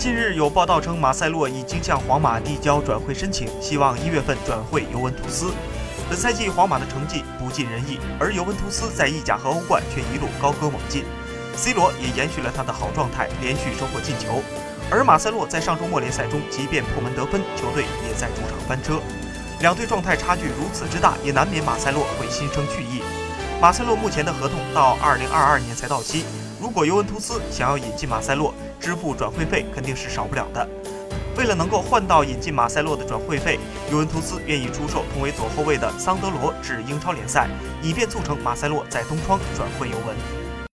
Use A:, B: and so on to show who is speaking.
A: 近日有报道称，马塞洛已经向皇马递交转会申请，希望一月份转会尤文图斯。本赛季皇马的成绩不尽人意，而尤文图斯在意甲和欧冠却一路高歌猛进。C 罗也延续了他的好状态，连续收获进球。而马塞洛在上周末联赛中，即便破门得分，球队也在主场翻车。两队状态差距如此之大，也难免马塞洛会心生惧意。马塞洛目前的合同到二零二二年才到期，如果尤文图斯想要引进马塞洛，支付转会费肯定是少不了的。为了能够换到引进马塞洛的转会费，尤文图斯愿意出售同为左后卫的桑德罗至英超联赛，以便促成马塞洛在东窗转会尤文。